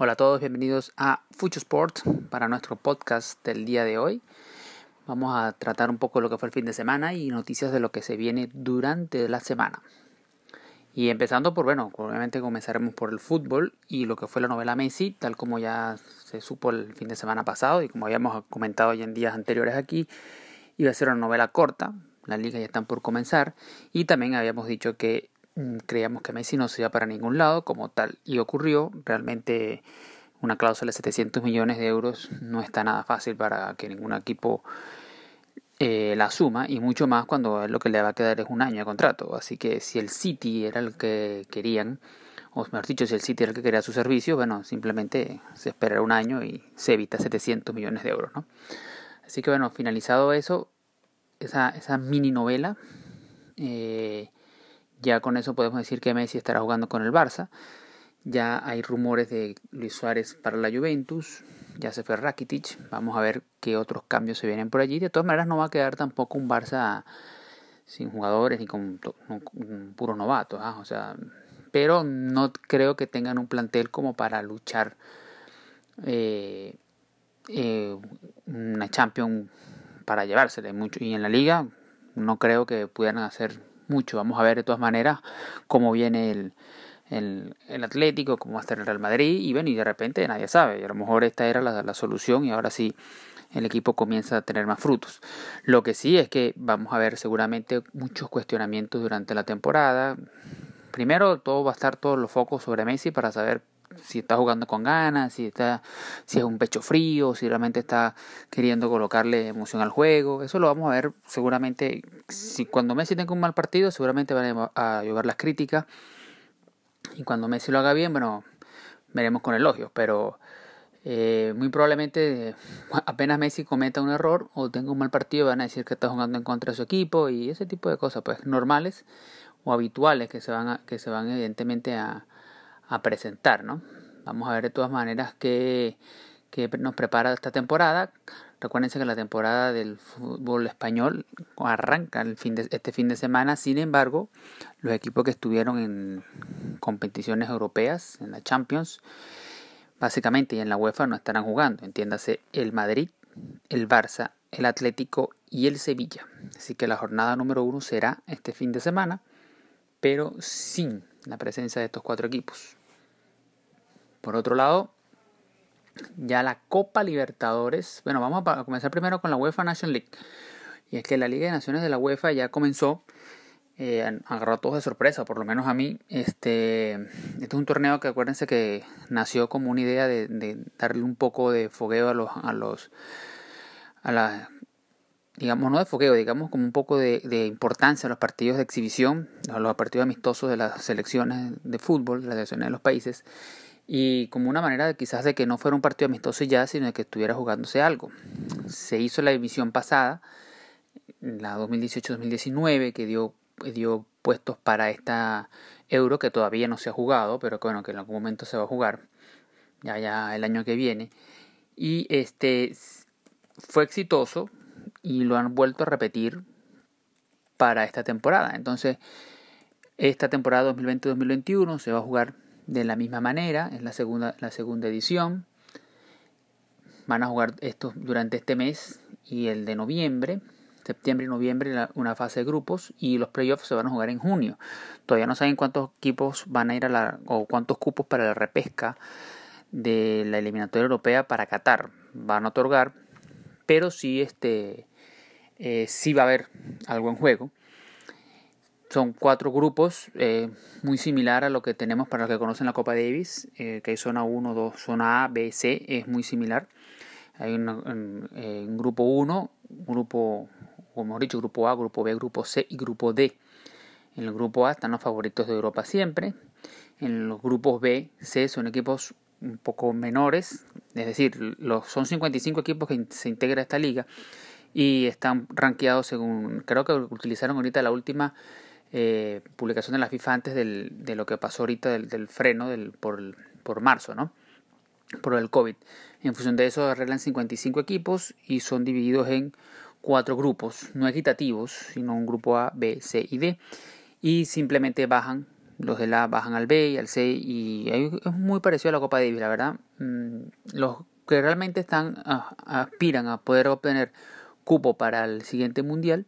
Hola a todos, bienvenidos a Fucho Sport para nuestro podcast del día de hoy. Vamos a tratar un poco lo que fue el fin de semana y noticias de lo que se viene durante la semana. Y empezando por, bueno, obviamente comenzaremos por el fútbol y lo que fue la novela Messi, tal como ya se supo el fin de semana pasado y como habíamos comentado ya en días anteriores aquí, iba a ser una novela corta, las ligas ya están por comenzar y también habíamos dicho que creíamos que Messi no se iba para ningún lado como tal y ocurrió. Realmente una cláusula de 700 millones de euros no está nada fácil para que ningún equipo eh, la suma y mucho más cuando lo que le va a quedar es un año de contrato. Así que si el City era el que querían, o mejor dicho, si el City era el que quería su servicio, bueno, simplemente se espera un año y se evita 700 millones de euros, ¿no? Así que bueno, finalizado eso, esa, esa mini novela, eh, ya con eso podemos decir que Messi estará jugando con el Barça. Ya hay rumores de Luis Suárez para la Juventus. Ya se fue Rakitic. Vamos a ver qué otros cambios se vienen por allí. De todas maneras, no va a quedar tampoco un Barça sin jugadores ni con, un puro novato. ¿ah? O sea, pero no creo que tengan un plantel como para luchar eh, eh, una Champions para llevársele mucho. Y en la liga no creo que pudieran hacer mucho. Vamos a ver de todas maneras cómo viene el, el, Atlético, cómo va a estar el Real Madrid, y bueno, y de repente nadie sabe, y a lo mejor esta era la, la, solución y ahora sí el equipo comienza a tener más frutos. Lo que sí es que vamos a ver seguramente muchos cuestionamientos durante la temporada. Primero, todo va a estar todos los focos sobre Messi para saber si está jugando con ganas, si está, si es un pecho frío, si realmente está queriendo colocarle emoción al juego. Eso lo vamos a ver seguramente. Si cuando Messi tenga un mal partido, seguramente van a llevar las críticas. Y cuando Messi lo haga bien, bueno, veremos con elogios. Pero eh, muy probablemente apenas Messi cometa un error o tenga un mal partido, van a decir que está jugando en contra de su equipo y ese tipo de cosas, pues normales o habituales que se van, a, que se van evidentemente a a presentar, ¿no? Vamos a ver de todas maneras qué, nos prepara esta temporada. Recuérdense que la temporada del fútbol español arranca el fin de, este fin de semana. Sin embargo, los equipos que estuvieron en competiciones europeas, en la Champions, básicamente y en la UEFA no estarán jugando. Entiéndase el Madrid, el Barça, el Atlético y el Sevilla. Así que la jornada número uno será este fin de semana, pero sin la presencia de estos cuatro equipos. Por otro lado, ya la Copa Libertadores, bueno, vamos a comenzar primero con la UEFA Nation League. Y es que la Liga de Naciones de la UEFA ya comenzó, eh, agarró a todos de sorpresa, por lo menos a mí. Este, este es un torneo que acuérdense que nació como una idea de, darle un poco de fogueo a los, a los, a la, digamos, no de fogueo, digamos como un poco de, de importancia a los partidos de exhibición, a los partidos amistosos de las selecciones de fútbol, de las selecciones de los países y como una manera quizás de que no fuera un partido amistoso ya, sino de que estuviera jugándose algo. Se hizo la división pasada, la 2018-2019, que dio, dio puestos para esta Euro, que todavía no se ha jugado, pero que, bueno, que en algún momento se va a jugar, ya, ya el año que viene. Y este fue exitoso y lo han vuelto a repetir para esta temporada. Entonces, esta temporada 2020-2021 se va a jugar de la misma manera, es la segunda, la segunda edición. Van a jugar estos durante este mes y el de noviembre, septiembre y noviembre, una fase de grupos y los playoffs se van a jugar en junio. Todavía no saben cuántos equipos van a ir a la, o cuántos cupos para la repesca de la eliminatoria europea para Qatar van a otorgar, pero sí, este, eh, sí va a haber algo en juego son cuatro grupos, eh, muy similar a lo que tenemos para los que conocen la Copa Davis, eh, que hay zona 1, 2, zona A, B, C, es muy similar. Hay un, eh, grupo 1, grupo, o mejor dicho, grupo A, grupo B, grupo C y grupo D. En el grupo A están los favoritos de Europa siempre. En los grupos B, C son equipos un poco menores, es decir, los, son 55 equipos que se integra esta liga y están rankeados según, creo que utilizaron ahorita la última eh, publicación de la FIFA antes del, de lo que pasó ahorita del, del freno del, por, marzo. Por el COVID. En función de eso arreglan 55 equipos y son divididos en cuatro grupos, no equitativos, sino un grupo A, B, C y D. Y simplemente bajan los de la bajan al B y al C y es muy parecido a la Copa Davis, la verdad. Mm, los que realmente están aspiran a poder obtener cupo para el siguiente mundial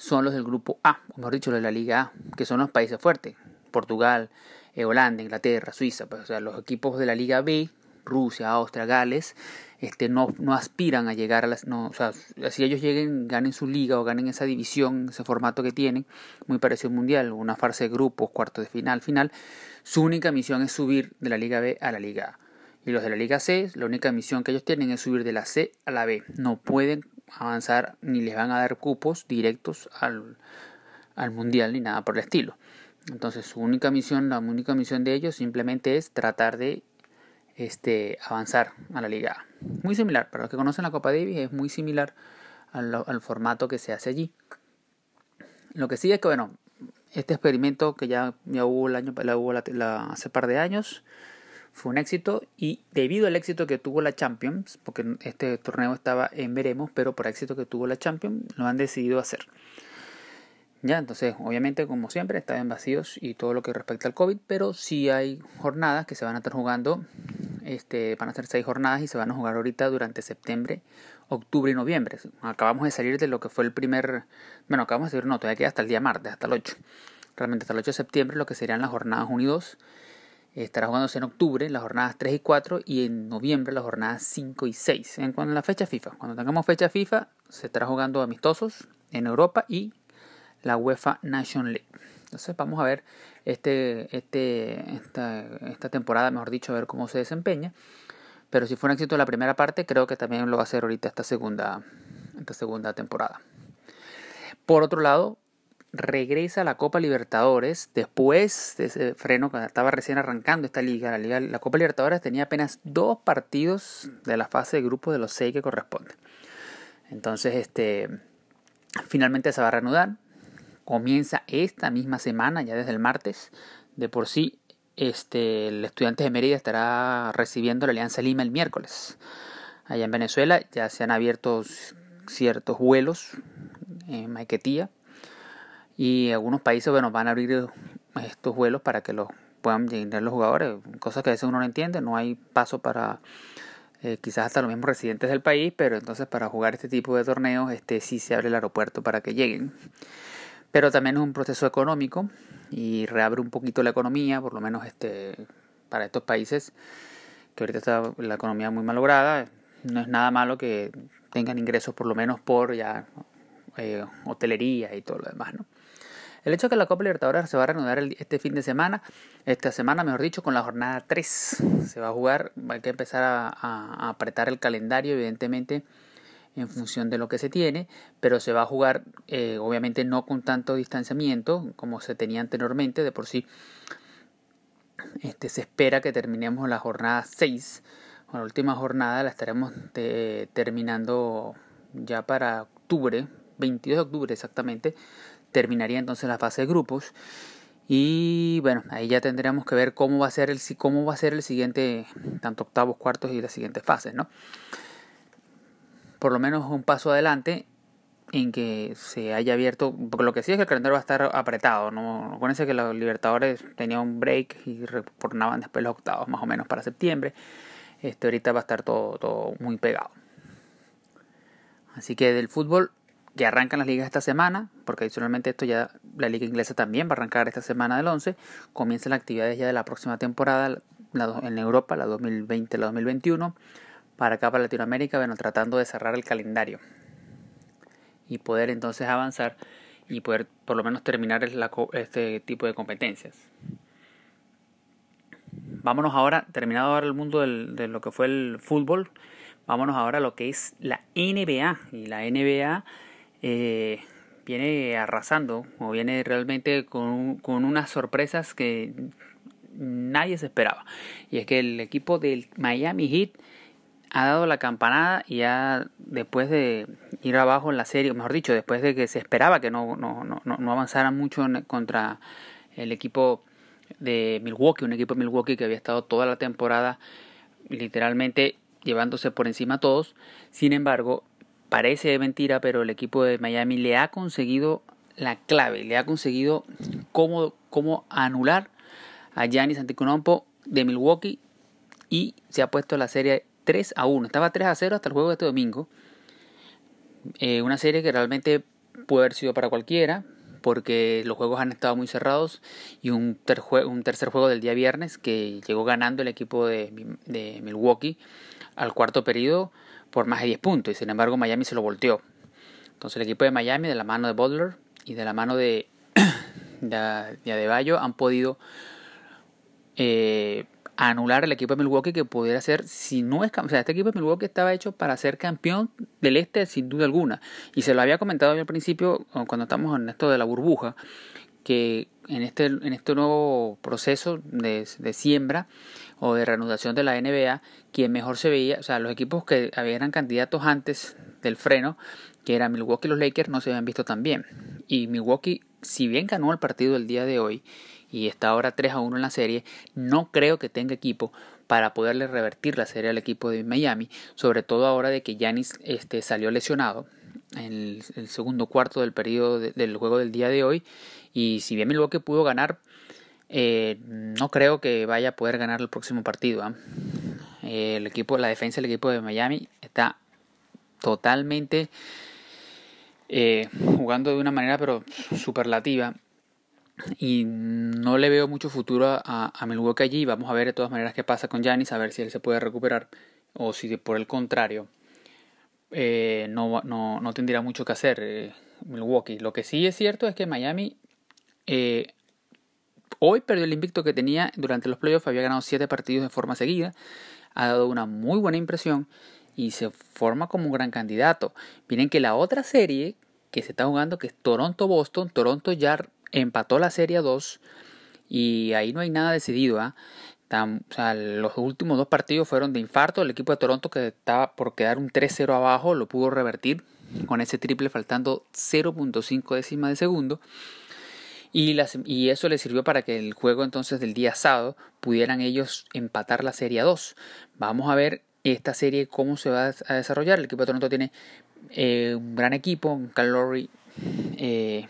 son los del grupo A, o mejor dicho, los de la Liga A, que son los países fuertes, Portugal, eh, Holanda, Inglaterra, Suiza, pues, o sea, los equipos de la Liga B, Rusia, Austria, Gales, este, no, no aspiran a llegar a las, no, o sea, si ellos lleguen, ganen su liga o ganen esa división, ese formato que tienen, muy parecido al mundial, una fase de grupos, cuarto de final, final, su única misión es subir de la Liga B a la Liga A. Y los de la Liga C, la única misión que ellos tienen es subir de la C a la B. No pueden avanzar ni les van a dar cupos directos al, al mundial ni nada por el estilo. Entonces su única misión, la única misión de ellos simplemente es tratar de este, avanzar a la liga. Muy similar, para los que conocen la Copa Davis es muy similar al, formato que se hace allí. Lo que sí es que, bueno, este experimento que ya, ya hubo, el año, la hubo hace par de años, fue un éxito y debido al éxito que tuvo la Champions, porque este torneo estaba en veremos, pero por éxito que tuvo la Champions, lo han decidido hacer. Ya, entonces, obviamente, como siempre, están vacíos y todo lo que respecta al COVID, pero sí hay jornadas que se van a estar jugando, este, van a ser seis jornadas y se van a jugar ahorita durante septiembre, octubre y noviembre. Acabamos de salir de lo que fue el primer, bueno, acabamos de salir, no, todavía queda hasta el día martes, hasta el 8. Realmente hasta el 8 de septiembre lo que serían las jornadas 1 y 2. Estará jugándose en octubre las jornadas 3 y 4 y en noviembre las jornadas 5 y 6. En a la fecha FIFA, cuando tengamos fecha FIFA, se estará jugando amistosos en Europa y la UEFA Nation League. Entonces vamos a ver este, este, esta, esta temporada, mejor dicho, a ver cómo se desempeña. Pero si fue un éxito la primera parte, creo que también lo va a hacer ahorita esta segunda, esta segunda temporada. Por otro lado, regresa a la Copa Libertadores después de ese freno cuando estaba recién arrancando esta liga. La, liga, la Copa Libertadores tenía apenas dos partidos de la fase de grupo de los seis que corresponde. Entonces, este, finalmente se va a reanudar comienza esta misma semana, ya desde el martes. De por sí, este, el estudiante de Mérida estará recibiendo la Alianza Lima el miércoles. Allá en Venezuela ya se han abierto ciertos vuelos en Maiquetía y algunos países bueno, van a abrir estos vuelos para que los puedan llenar los jugadores, cosas que a veces uno no entiende, no hay paso para eh, quizás hasta los mismos residentes del país, pero entonces para jugar este tipo de torneos este sí se abre el aeropuerto para que lleguen pero también es un proceso económico y reabre un poquito la economía, por lo menos este para estos países que ahorita está la economía muy malograda, no es nada malo que tengan ingresos por lo menos por ya eh, hotelería y todo lo demás, ¿no? El hecho de que la Copa Libertadores se va a reanudar este fin de semana, esta semana mejor dicho, con la jornada 3, se va a jugar, hay que empezar a apretar el calendario, evidentemente, en función de lo que se tiene, pero se va a jugar eh, obviamente no con tanto distanciamiento como se tenía anteriormente, de por sí este, se espera que terminemos la jornada 6, la última jornada la estaremos terminando ya para octubre, 22 de octubre exactamente, terminaría entonces la fase de grupos y bueno, ahí ya tendríamos que ver cómo va a ser el, cómo va a ser el siguiente, tanto octavos, cuartos y las siguientes fases, ¿no? por lo menos un paso adelante en que se haya abierto, porque lo que sí es que el calendario va a estar apretado, ¿no? Acuérdense que los Libertadores tenían un break y retornaban después los octavos más o menos para septiembre. Este ahorita va a estar todo, todo muy pegado. Así que del fútbol que arrancan las ligas esta semana, porque adicionalmente esto ya la liga inglesa también va a arrancar esta semana del 11, comienzan las actividades ya de la próxima temporada en Europa, la 2020 la 2021 para acá, para Latinoamérica, bueno, tratando de cerrar el calendario y poder entonces avanzar y poder por lo menos terminar este tipo de competencias. Vámonos ahora, terminado ahora el mundo de lo que fue el fútbol, vámonos ahora a lo que es la NBA. Y la NBA eh, viene arrasando o viene realmente con, con unas sorpresas que nadie se esperaba. Y es que el equipo del Miami Heat ha dado la campanada y ya después de ir abajo en la serie, mejor dicho, después de que se esperaba que no, no, no, no avanzara mucho contra el equipo de Milwaukee, un equipo de Milwaukee que había estado toda la temporada literalmente llevándose por encima a todos. Sin embargo, parece mentira, pero el equipo de Miami le ha conseguido la clave, le ha conseguido cómo, cómo anular a Giannis Antetokounmpo de Milwaukee y se ha puesto la serie 3 a 1. Estaba 3 a 0 hasta el juego de este domingo. Eh, una serie que realmente puede haber sido para cualquiera, porque los juegos han estado muy cerrados y un, un tercer juego del día viernes que llegó ganando el equipo de, de, Milwaukee al cuarto periodo por más de 10 puntos y sin embargo Miami se lo volteó. Entonces el equipo de Miami de la mano de Butler y de la mano de, de, de Adebayo han podido eh, anular el equipo de Milwaukee que pudiera ser, si no es, o sea, este equipo de Milwaukee estaba hecho para ser campeón del este sin duda alguna. Y se lo había comentado yo al principio cuando estamos en esto de la burbuja, que en este, en este nuevo proceso de, de siembra o de reanudación de la NBA, quien mejor se veía, o sea, los equipos que eran candidatos antes del freno, que eran Milwaukee y los Lakers, no se habían visto tan bien. Y Milwaukee, si bien ganó el partido el día de hoy, y está ahora 3 a 1 en la serie, no creo que tenga equipo para poderle revertir la serie al equipo de Miami, sobre todo ahora de que Yanis este, salió lesionado en el, segundo cuarto del periodo del juego del día de hoy y si bien Milwaukee pudo ganar eh, no creo que vaya a poder ganar el próximo partido ¿ah? el equipo la defensa del equipo de Miami está totalmente eh, jugando de una manera pero superlativa y no le veo mucho futuro a, Milwaukee allí. Vamos a ver de todas maneras qué pasa con Giannis, a ver si él se puede recuperar o si por el contrario eh, no, no, no, tendría mucho que hacer Milwaukee. Lo que sí es cierto es que Miami hoy perdió el invicto que tenía durante los playoffs, había ganado 7 partidos de forma seguida, ha dado una muy buena impresión y se forma como un gran candidato. Miren que la otra serie que se está jugando, que es Toronto-Boston, Toronto ya empató la serie 2 y ahí no hay nada decidido. ¿ah? Los últimos dos partidos fueron de infarto. El equipo de Toronto que estaba por quedar un 3-0 abajo lo pudo revertir con ese triple faltando 0.5 décimas de segundo. Y, las, y, eso le sirvió para que el juego entonces del día sábado pudieran ellos empatar la serie 2. Vamos a ver esta serie cómo se va a desarrollar. El equipo de Toronto tiene eh, un gran equipo, un Calori eh,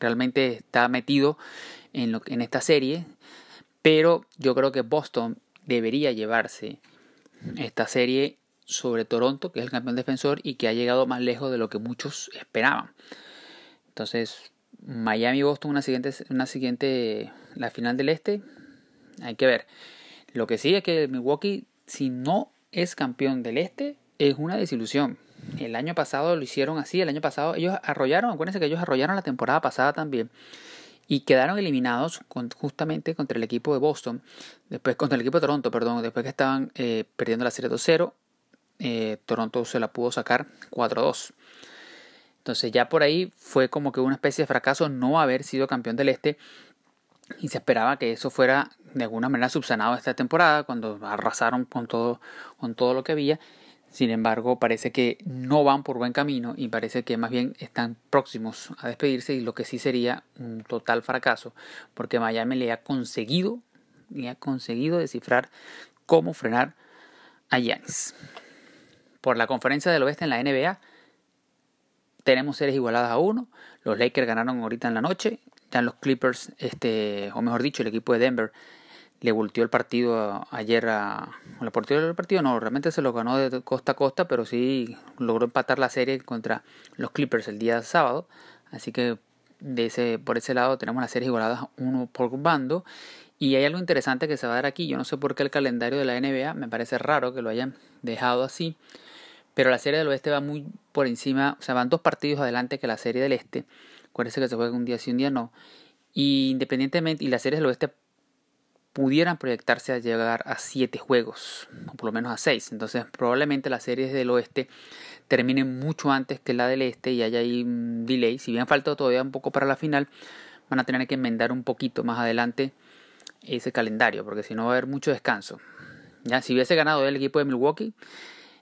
realmente está metido en, lo, en esta serie, pero yo creo que Boston debería llevarse esta serie sobre Toronto, que es el campeón defensor y que ha llegado más lejos de lo que muchos esperaban. Entonces, Miami Boston una siguiente una siguiente la final del este, hay que ver. Lo que sí es que Milwaukee si no es campeón del este es una desilusión. El año pasado lo hicieron así, el año pasado ellos arrollaron, acuérdense que ellos arrollaron la temporada pasada también y quedaron eliminados justamente contra el equipo de Boston, después contra el equipo de Toronto, perdón, después que estaban eh, perdiendo la serie 2-0, eh, Toronto se la pudo sacar 4-2. Entonces ya por ahí fue como que una especie de fracaso no haber sido campeón del Este y se esperaba que eso fuera de alguna manera subsanado esta temporada cuando arrasaron con todo, con todo lo que había sin embargo, parece que no van por buen camino y parece que más bien están próximos a despedirse y lo que sí sería un total fracaso porque Miami le ha conseguido, le ha conseguido descifrar cómo frenar a Giannis. Por la conferencia del oeste en la NBA tenemos series igualadas a uno. Los Lakers ganaron ahorita en la noche. Ya los Clippers, este, o mejor dicho, el equipo de Denver le volteó el partido ayer a... ¿Le volteó el partido? No, realmente se lo ganó de costa a costa, pero sí logró empatar la serie contra los Clippers el día sábado. Así que de ese, por ese lado tenemos las series igualadas uno por bando. Y hay algo interesante que se va a dar aquí. Yo no sé por qué el calendario de la NBA, me parece raro que lo hayan dejado así. Pero la serie del oeste va muy por encima, o sea, van dos partidos adelante que la serie del este. Acuérdense que se juega un día sí, un día no. Y independientemente, y la serie del oeste pudieran proyectarse a llegar a 7 juegos, o por lo menos a 6. Entonces probablemente las series del oeste terminen mucho antes que la del este y haya ahí un delay. Si bien falta todavía un poco para la final, van a tener que enmendar un poquito más adelante ese calendario, porque si no va a haber mucho descanso. Ya, si hubiese ganado el equipo de Milwaukee,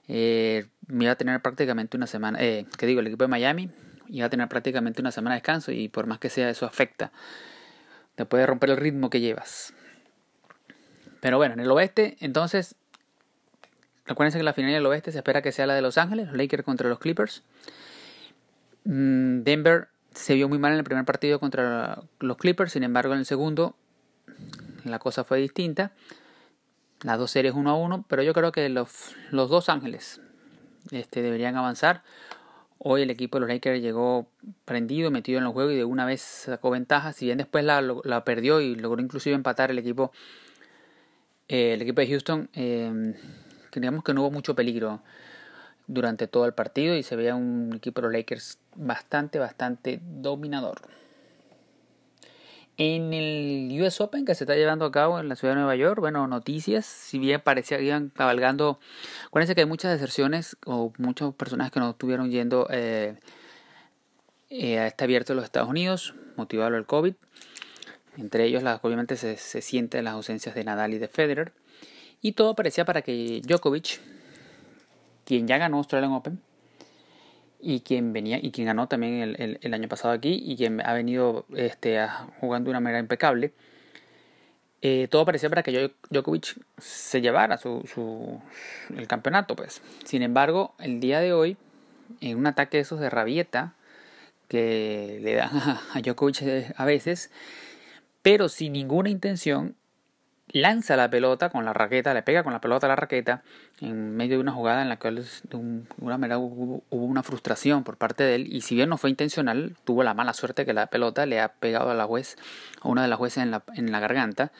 eh, iba a tener prácticamente una semana, eh, que digo, el equipo de Miami iba a tener prácticamente una semana de descanso y por más que sea eso afecta, te puede romper el ritmo que llevas. Pero bueno, en el oeste, entonces, recuerden que la final del oeste se espera que sea la de Los Ángeles, los Lakers contra los Clippers. Mm, Denver se vio muy mal en el primer partido contra los Clippers, sin embargo en el segundo la cosa fue distinta. Las dos series uno a uno, pero yo creo que los, los dos Ángeles este, deberían avanzar. Hoy el equipo de los Lakers llegó prendido, metido en el juego y de una vez sacó ventaja. Si bien después la, la perdió y logró inclusive empatar el equipo, eh, el equipo de Houston, eh, digamos que no hubo mucho peligro durante todo el partido y se veía un equipo de los Lakers bastante, bastante dominador. En el US Open que se está llevando a cabo en la ciudad de Nueva York, bueno, noticias, si bien parecía que iban cabalgando, acuérdense que hay muchas deserciones o muchas personas que no estuvieron yendo eh, eh, a este abierto de los Estados Unidos, motivado por el COVID. Entre ellos, obviamente, se, se sienten las ausencias de Nadal y de Federer. Y todo parecía para que Djokovic, quien ya ganó Australian Open, y quien venía y quien ganó también el, el, año pasado aquí y quien ha venido este, jugando de una manera impecable. Eh, todo parecía para que Djokovic se llevara su, su, el campeonato. pues Sin embargo, el día de hoy, en un ataque de esos de rabieta que le dan a, a Djokovic a veces, pero sin ninguna intención, lanza la pelota con la raqueta, le pega con la pelota a la raqueta en medio de una jugada en la cual hubo, una frustración por parte de él. Y si bien no fue intencional, tuvo la mala suerte que la pelota le ha pegado a la juez, a una de las jueces en la, en la garganta.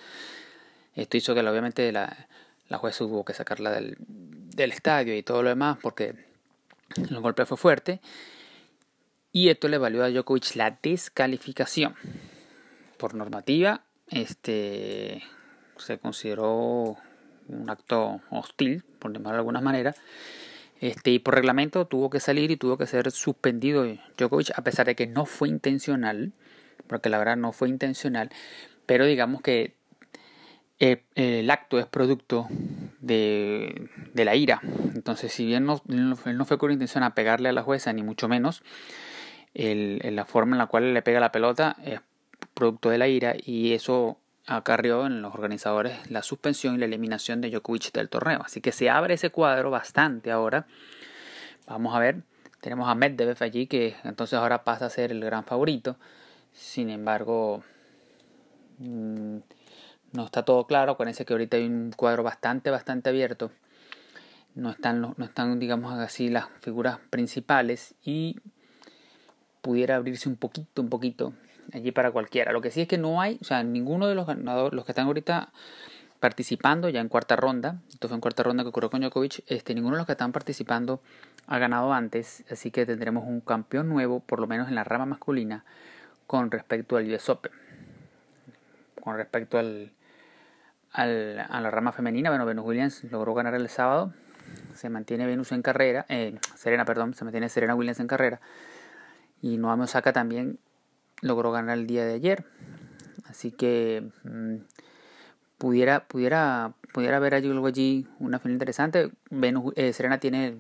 Esto hizo que obviamente la, la juez tuvo que sacarla del, del estadio y todo lo demás porque el golpe fue fuerte. Y esto le valió a Djokovic la descalificación. Por normativa este se consideró un acto hostil, por llamarlo de alguna manera, este, y por reglamento tuvo que salir y tuvo que ser suspendido Djokovic, a pesar de que no fue intencional, porque la verdad no fue intencional, pero digamos que el, acto es producto de, de, la ira. Entonces, si bien no, él no fue con intención a pegarle a la jueza, ni mucho menos, el, la forma en la cual le pega la pelota es producto de la ira y eso acarrió en los organizadores la suspensión y la eliminación de Djokovic del torneo. Así que se abre ese cuadro bastante ahora. Vamos a ver, tenemos a Medvedev allí que entonces ahora pasa a ser el gran favorito. Sin embargo, mm, no está todo claro. Acuérdense que ahorita hay un cuadro bastante, bastante abierto. No están, no están, digamos así, las figuras principales y pudiera abrirse un poquito, un poquito allí para cualquiera. Lo que sí es que no hay, o sea, ninguno de los ganadores, los que están ahorita participando ya en cuarta ronda, esto fue en cuarta ronda que ocurrió con Djokovic, este, ninguno de los que están participando ha ganado antes, así que tendremos un campeón nuevo, por lo menos en la rama masculina, con respecto al US. Con respecto al, al, a la rama femenina, bueno, Venus Williams logró ganar el sábado, se mantiene Venus en carrera, eh, Serena, perdón, se mantiene Serena Williams en carrera, y Noami Osaka también logró ganar el día de ayer. Así que mm, pudiera, pudiera, pudiera haber algo allí una final interesante. Venus, eh, Serena tiene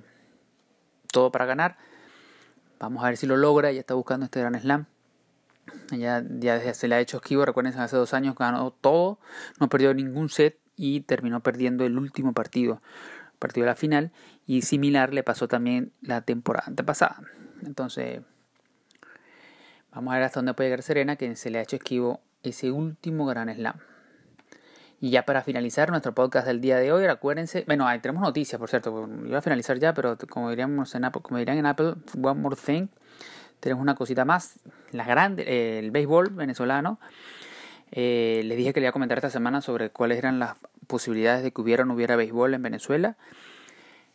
todo para ganar. Vamos a ver si lo logra. Ya está buscando este gran slam. Ya, ya se le ha hecho esquivo. Recuerden, hace dos años ganó todo. No perdió ningún set y terminó perdiendo el último partido. Partido de la final. Y similar le pasó también la temporada antepasada. Entonces Vamos a ver hasta dónde puede llegar Serena, que se le ha hecho esquivo ese último gran slam. Y ya para finalizar nuestro podcast del día de hoy, acuérdense, bueno, ahí tenemos noticias, por cierto, iba a finalizar ya, pero como diríamos en Apple, como dirían en Apple, one more thing, tenemos una cosita más, la grande, el béisbol venezolano. Eh, les dije que le iba a comentar esta semana sobre cuáles eran las posibilidades de que hubiera o no hubiera béisbol en Venezuela.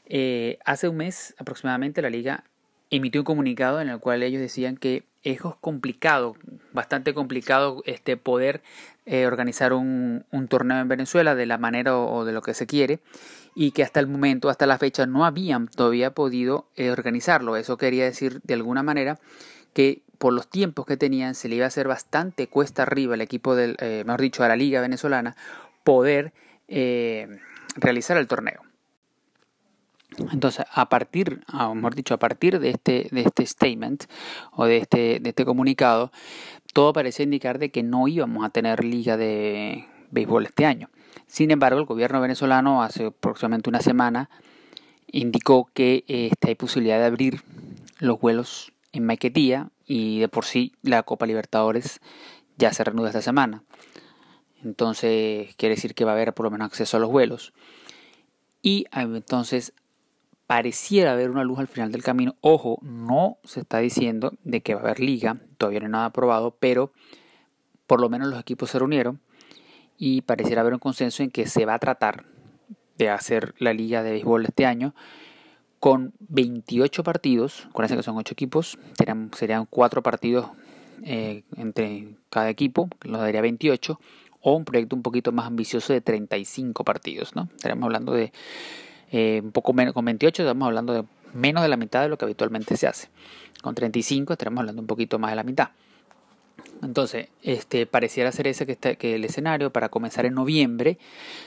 Eh, hace un mes aproximadamente la liga emitió un comunicado en el cual ellos decían que es complicado, bastante complicado este poder eh, organizar un, torneo en Venezuela de la manera o, de lo que se quiere y que hasta el momento, hasta la fecha, no habían todavía podido eh, organizarlo. Eso quería decir de alguna manera que por los tiempos que tenían se le iba a hacer bastante cuesta arriba al equipo del, eh, mejor dicho, a la liga venezolana poder realizar el torneo. Entonces, a partir, o mejor dicho, a partir de este, de este statement o de este, de este comunicado, todo parece indicar de que no íbamos a tener liga de béisbol este año. Sin embargo, el gobierno venezolano hace aproximadamente una semana indicó que este, hay posibilidad de abrir los vuelos en Maiquetía y de por sí la Copa Libertadores ya se reanuda esta semana. Entonces quiere decir que va a haber por lo menos acceso a los vuelos. Y entonces pareciera haber una luz al final del camino. Ojo, no se está diciendo de que va a haber liga, todavía no hay nada aprobado, pero por lo menos los equipos se reunieron y pareciera haber un consenso en que se va a tratar de hacer la liga de béisbol este año con 28 partidos, acuérdense que son 8 equipos, serían, serían 4 partidos eh, entre cada equipo, que nos daría 28, o un proyecto un poquito más ambicioso de 35 partidos, ¿no? Estaríamos hablando de eh, un poco menos, con 28 estamos hablando de menos de la mitad de lo que habitualmente se hace. Con 35 estaremos hablando un poquito más de la mitad. Entonces, este, pareciera ser ese que, está, el escenario para comenzar en noviembre.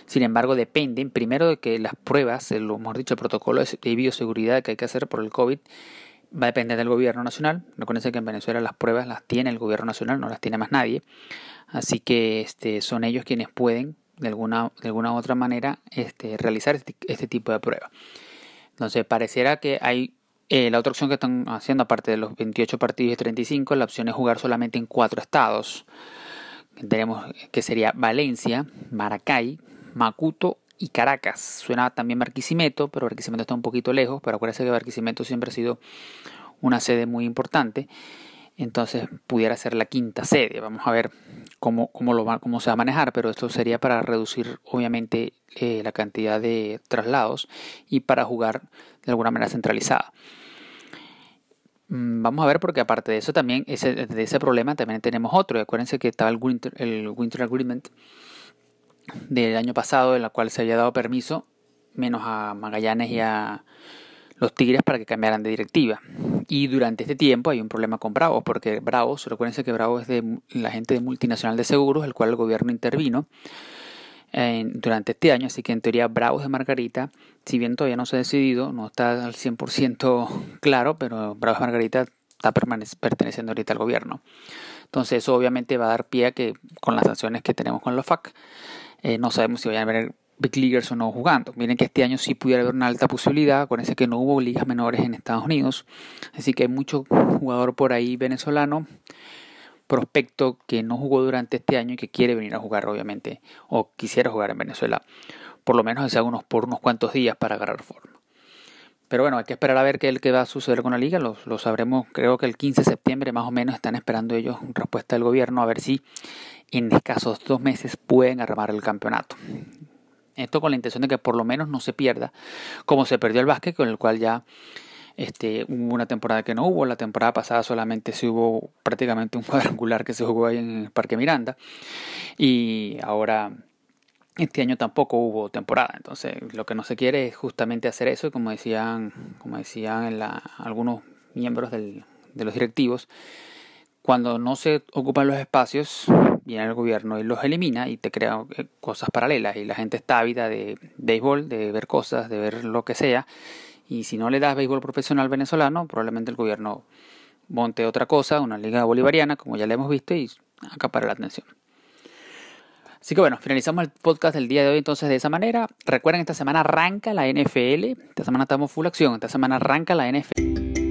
Sin embargo, dependen primero de que las pruebas, lo hemos dicho, el protocolo de bioseguridad que hay que hacer por el COVID va a depender del gobierno nacional. Recuerden que en Venezuela las pruebas las tiene el gobierno nacional, no las tiene más nadie. Así que este, son ellos quienes pueden, de alguna, de alguna u otra manera, este, realizar este, este tipo de pruebas. Entonces, pareciera que hay eh, la otra opción que están haciendo, aparte de los 28 partidos y 35, la opción es jugar solamente en cuatro estados. Tenemos que sería Valencia, Maracay, Macuto y Caracas. Suena también Barquisimeto, pero Barquisimeto está un poquito lejos, pero acuérdense que Barquisimeto siempre ha sido una sede muy importante. Entonces pudiera ser la quinta sede. Vamos a ver cómo, cómo, se va a manejar, pero esto sería para reducir obviamente eh, la cantidad de traslados y para jugar de alguna manera centralizada. Mm, vamos a ver porque aparte de eso también, ese, de ese problema también tenemos otro. Acuérdense que estaba el Winter, el Winter Agreement del año pasado en la cual se había dado permiso menos a Magallanes y a los Tigres para que cambiaran de directiva. Y durante este tiempo hay un problema con Bravos, porque Bravos, recuérdense que Bravos es de la gente de multinacional de seguros, el cual el gobierno intervino durante este año, así que en teoría Bravos de Margarita, si bien todavía no se ha decidido, no está al 100% claro, pero Bravos de Margarita está perteneciendo ahorita al gobierno. Entonces eso obviamente va a dar pie a que con las sanciones que tenemos con los FAC, eh, no sabemos si vayan a haber Big Leaguers o no jugando. Miren que este año sí pudiera haber una alta posibilidad, acuérdense que no hubo ligas menores en Estados Unidos, así que hay mucho jugador por ahí venezolano prospecto que no jugó durante este año y que quiere venir a jugar, obviamente, o quisiera jugar en Venezuela, por lo menos sea unos, por unos cuantos días para agarrar forma. Pero bueno, hay que esperar a ver qué, qué va a suceder con la liga. Lo, lo, sabremos, creo que el 15 de septiembre más o menos están esperando ellos respuesta del gobierno a ver si en escasos dos meses pueden armar el campeonato. Esto con la intención de que por lo menos no se pierda, como se perdió el básquet, con el cual ya este, hubo una temporada que no hubo, la temporada pasada solamente se hubo prácticamente un cuadrangular que se jugó ahí en el Parque Miranda. Y ahora este año tampoco hubo temporada, entonces lo que no se quiere es justamente hacer eso, como decían, como decían algunos miembros del, de los directivos, cuando no se ocupan los espacios, viene el gobierno y los elimina y te crea eh, cosas paralelas y la gente está ávida de béisbol, de ver cosas, de ver lo que sea y si no le das béisbol profesional venezolano, probablemente el gobierno monte otra cosa, una liga bolivariana, como ya le hemos visto, y acapara la atención. Así que bueno, finalizamos el podcast del día de hoy entonces de esa manera. Recuerden, esta semana arranca la NFL. Esta semana estamos full acción. Esta semana arranca la NFL.